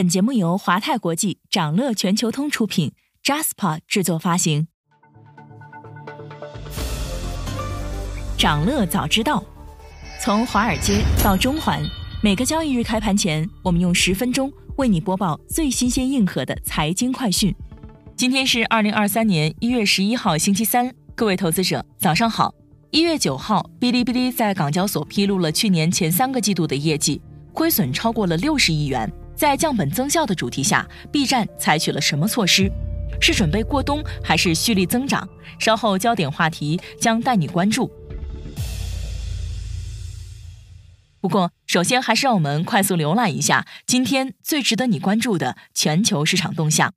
本节目由华泰国际、掌乐全球通出品，Jaspa 制作发行。掌乐早知道，从华尔街到中环，每个交易日开盘前，我们用十分钟为你播报最新鲜、硬核的财经快讯。今天是二零二三年一月十一号，星期三，各位投资者早上好。一月九号，哔哩哔哩在港交所披露了去年前三个季度的业绩，亏损超过了六十亿元。在降本增效的主题下，B 站采取了什么措施？是准备过冬还是蓄力增长？稍后焦点话题将带你关注。不过，首先还是让我们快速浏览一下今天最值得你关注的全球市场动向。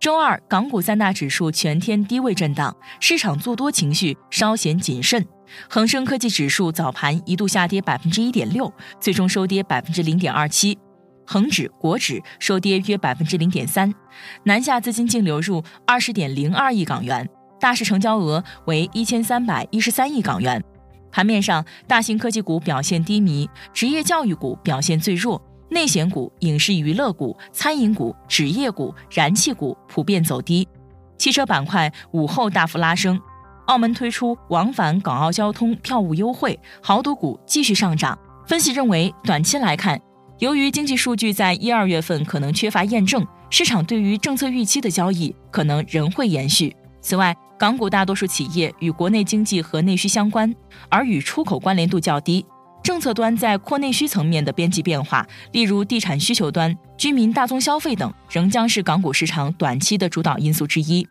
周二，港股三大指数全天低位震荡，市场做多情绪稍显谨慎。恒生科技指数早盘一度下跌百分之一点六，最终收跌百分之零点二七；恒指、国指收跌约百分之零点三。南下资金净流入二十点零二亿港元，大市成交额为一千三百一十三亿港元。盘面上，大型科技股表现低迷，职业教育股表现最弱，内险股、影视娱乐股、餐饮股、纸业股、燃气股普遍走低。汽车板块午后大幅拉升。澳门推出往返港澳交通票务优惠，豪赌股继续上涨。分析认为，短期来看，由于经济数据在一二月份可能缺乏验证，市场对于政策预期的交易可能仍会延续。此外，港股大多数企业与国内经济和内需相关，而与出口关联度较低。政策端在扩内需层面的边际变化，例如地产需求端、居民大宗消费等，仍将是港股市场短期的主导因素之一。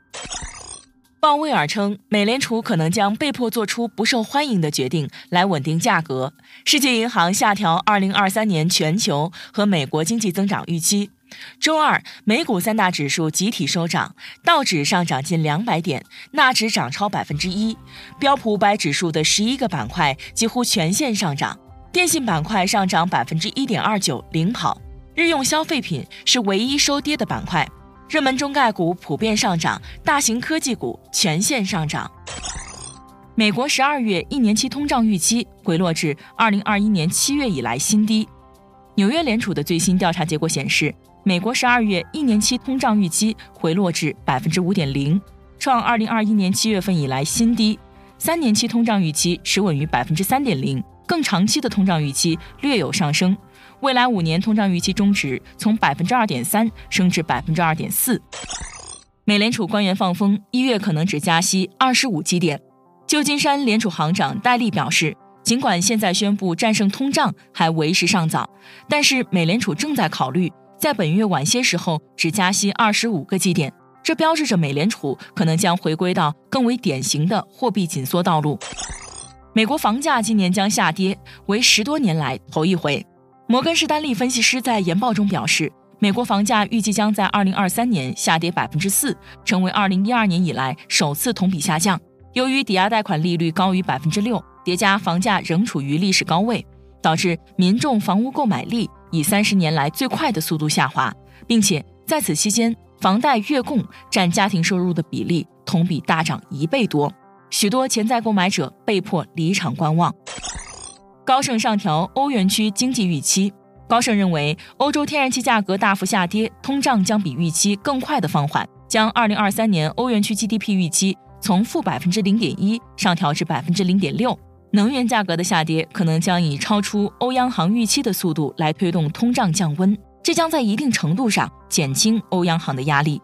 鲍威尔称，美联储可能将被迫做出不受欢迎的决定来稳定价格。世界银行下调2023年全球和美国经济增长预期。周二，美股三大指数集体收涨，道指上涨近两百点，纳指涨超百分之一，标普五百指数的十一个板块几乎全线上涨，电信板块上涨百分之一点二九，领跑。日用消费品是唯一收跌的板块。热门中概股普遍上涨，大型科技股全线上涨。美国十二月一年期通胀预期回落至二零二一年七月以来新低。纽约联储的最新调查结果显示，美国十二月一年期通胀预期回落至百分之五点零，创二零二一年七月份以来新低。三年期通胀预期持稳于百分之三点零，更长期的通胀预期略有上升。未来五年通胀预期中值从百分之二点三升至百分之二点四。美联储官员放风，一月可能只加息二十五基点。旧金山联储行长戴利表示，尽管现在宣布战胜通胀还为时尚早，但是美联储正在考虑在本月晚些时候只加息二十五个基点。这标志着美联储可能将回归到更为典型的货币紧缩道路。美国房价今年将下跌，为十多年来头一回。摩根士丹利分析师在研报中表示，美国房价预计将在二零二三年下跌百分之四，成为二零一二年以来首次同比下降。由于抵押贷款利率高于百分之六，叠加房价仍处于历史高位，导致民众房屋购买力以三十年来最快的速度下滑，并且在此期间，房贷月供占家庭收入的比例同比大涨一倍多，许多潜在购买者被迫离场观望。高盛上调欧元区经济预期。高盛认为，欧洲天然气价格大幅下跌，通胀将比预期更快的放缓，将2023年欧元区 GDP 预期从负百分之零点一上调至百分之零点六。能源价格的下跌可能将以超出欧央行预期的速度来推动通胀降温，这将在一定程度上减轻欧央行的压力。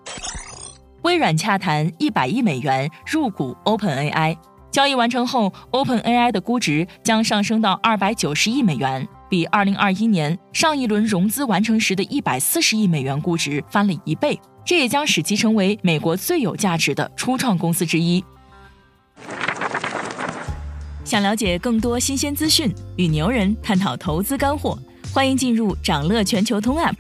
微软洽谈一百亿美元入股 OpenAI。交易完成后，OpenAI 的估值将上升到二百九十亿美元，比二零二一年上一轮融资完成时的一百四十亿美元估值翻了一倍。这也将使其成为美国最有价值的初创公司之一。想了解更多新鲜资讯，与牛人探讨投资干货，欢迎进入掌乐全球通 App。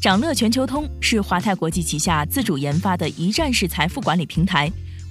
掌乐全球通是华泰国际旗下自主研发的一站式财富管理平台。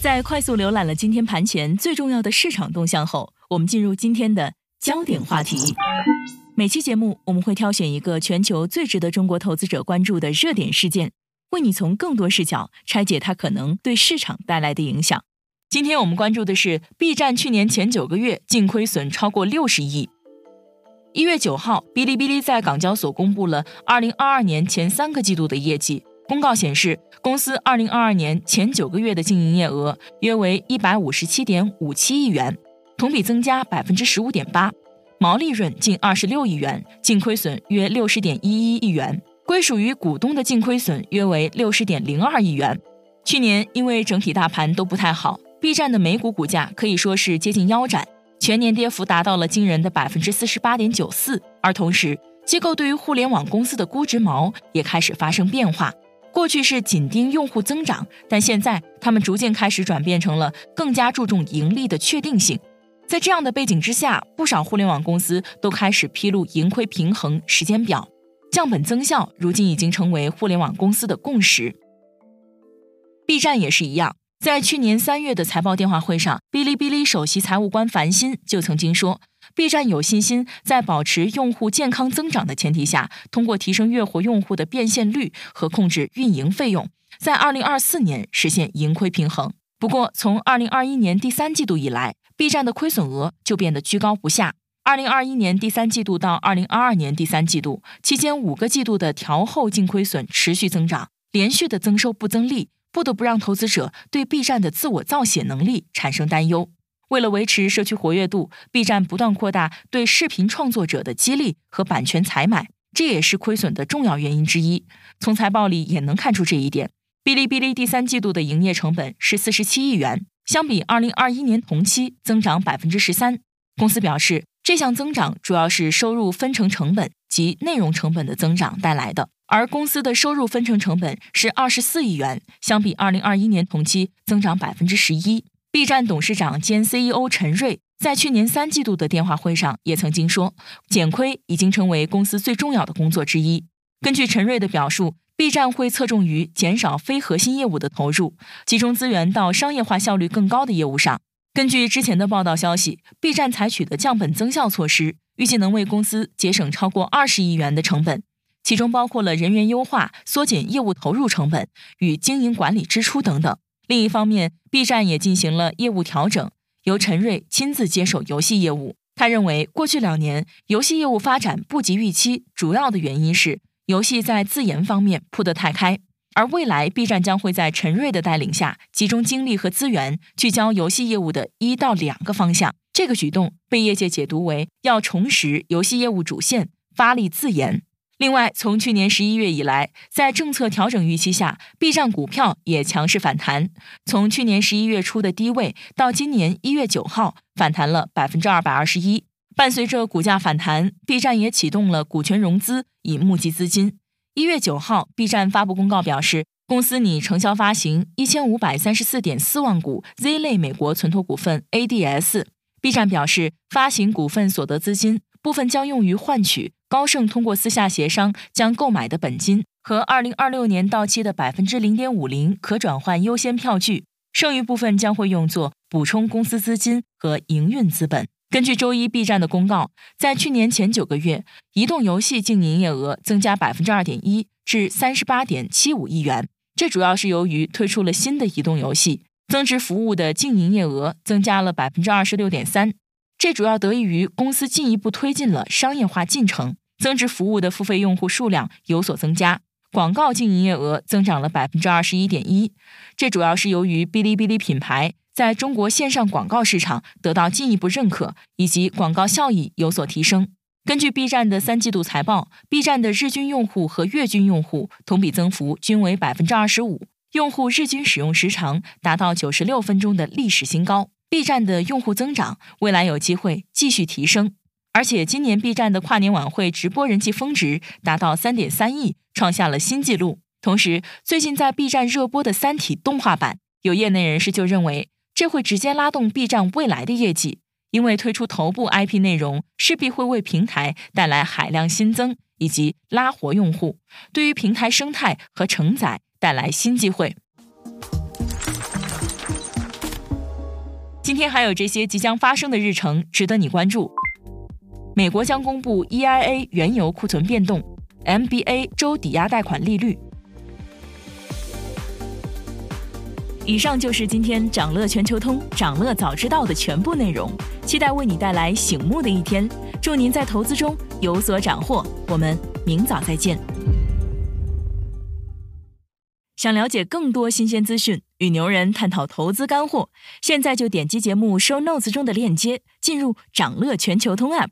在快速浏览了今天盘前最重要的市场动向后，我们进入今天的焦点话题。每期节目我们会挑选一个全球最值得中国投资者关注的热点事件，为你从更多视角拆解它可能对市场带来的影响。今天我们关注的是 B 站去年前九个月净亏损超过六十亿。一月九号，哔哩哔哩在港交所公布了二零二二年前三个季度的业绩。公告显示，公司二零二二年前九个月的净营业额约为一百五十七点五七亿元，同比增加百分之十五点八，毛利润近二十六亿元，净亏损约六十点一一亿元，归属于股东的净亏损约为六十点零二亿元。去年因为整体大盘都不太好，B 站的美股股价可以说是接近腰斩。全年跌幅达到了惊人的百分之四十八点九四，而同时，机构对于互联网公司的估值锚也开始发生变化。过去是紧盯用户增长，但现在他们逐渐开始转变成了更加注重盈利的确定性。在这样的背景之下，不少互联网公司都开始披露盈亏平衡时间表，降本增效如今已经成为互联网公司的共识。B 站也是一样。在去年三月的财报电话会上，哔哩哔哩首席财务官樊鑫就曾经说，B 站有信心在保持用户健康增长的前提下，通过提升月活用户的变现率和控制运营费用，在二零二四年实现盈亏平衡。不过，从二零二一年第三季度以来，B 站的亏损额就变得居高不下。二零二一年第三季度到二零二二年第三季度期间，五个季度的调后净亏损持续增长，连续的增收不增利。不得不让投资者对 B 站的自我造血能力产生担忧。为了维持社区活跃度，B 站不断扩大对视频创作者的激励和版权采买，这也是亏损的重要原因之一。从财报里也能看出这一点。哔哩哔哩第三季度的营业成本是四十七亿元，相比二零二一年同期增长百分之十三。公司表示，这项增长主要是收入分成成本及内容成本的增长带来的。而公司的收入分成成本是二十四亿元，相比二零二一年同期增长百分之十一。B 站董事长兼 CEO 陈瑞在去年三季度的电话会上也曾经说，减亏已经成为公司最重要的工作之一。根据陈瑞的表述，B 站会侧重于减少非核心业务的投入，集中资源到商业化效率更高的业务上。根据之前的报道消息，B 站采取的降本增效措施，预计能为公司节省超过二十亿元的成本。其中包括了人员优化、缩减业务投入成本与经营管理支出等等。另一方面，B 站也进行了业务调整，由陈瑞亲自接手游戏业务。他认为，过去两年游戏业务发展不及预期，主要的原因是游戏在自研方面铺得太开。而未来，B 站将会在陈瑞的带领下，集中精力和资源，聚焦游戏业务的一到两个方向。这个举动被业界解读为要重拾游戏业务主线，发力自研。另外，从去年十一月以来，在政策调整预期下，B 站股票也强势反弹。从去年十一月初的低位到今年一月九号，反弹了百分之二百二十一。伴随着股价反弹，B 站也启动了股权融资，以募集资金。一月九号，B 站发布公告表示，公司拟承销发行一千五百三十四点四万股 Z 类美国存托股份 ADS。B 站表示，发行股份所得资金部分将用于换取。高盛通过私下协商，将购买的本金和二零二六年到期的百分之零点五零可转换优先票据，剩余部分将会用作补充公司资金和营运资本。根据周一 B 站的公告，在去年前九个月，移动游戏净营业额增加百分之二点一，至三十八点七五亿元。这主要是由于推出了新的移动游戏，增值服务的净营业额增加了百分之二十六点三。这主要得益于公司进一步推进了商业化进程。增值服务的付费用户数量有所增加，广告净营业额增长了百分之二十一点一。这主要是由于哔哩哔哩品牌在中国线上广告市场得到进一步认可，以及广告效益有所提升。根据 B 站的三季度财报，B 站的日均用户和月均用户同比增幅均为百分之二十五，用户日均使用时长达到九十六分钟的历史新高。B 站的用户增长未来有机会继续提升。而且今年 B 站的跨年晚会直播人气峰值达到三点三亿，创下了新纪录。同时，最近在 B 站热播的《三体》动画版，有业内人士就认为这会直接拉动 B 站未来的业绩，因为推出头部 IP 内容，势必会为平台带来海量新增以及拉活用户，对于平台生态和承载带来新机会。今天还有这些即将发生的日程值得你关注：美国将公布 EIA 原油库存变动，MBA 周抵押贷款利率。以上就是今天掌乐全球通、掌乐早知道的全部内容，期待为你带来醒目的一天。祝您在投资中有所斩获，我们明早再见。想了解更多新鲜资讯，与牛人探讨投资干货，现在就点击节目 show notes 中的链接，进入掌乐全球通 app。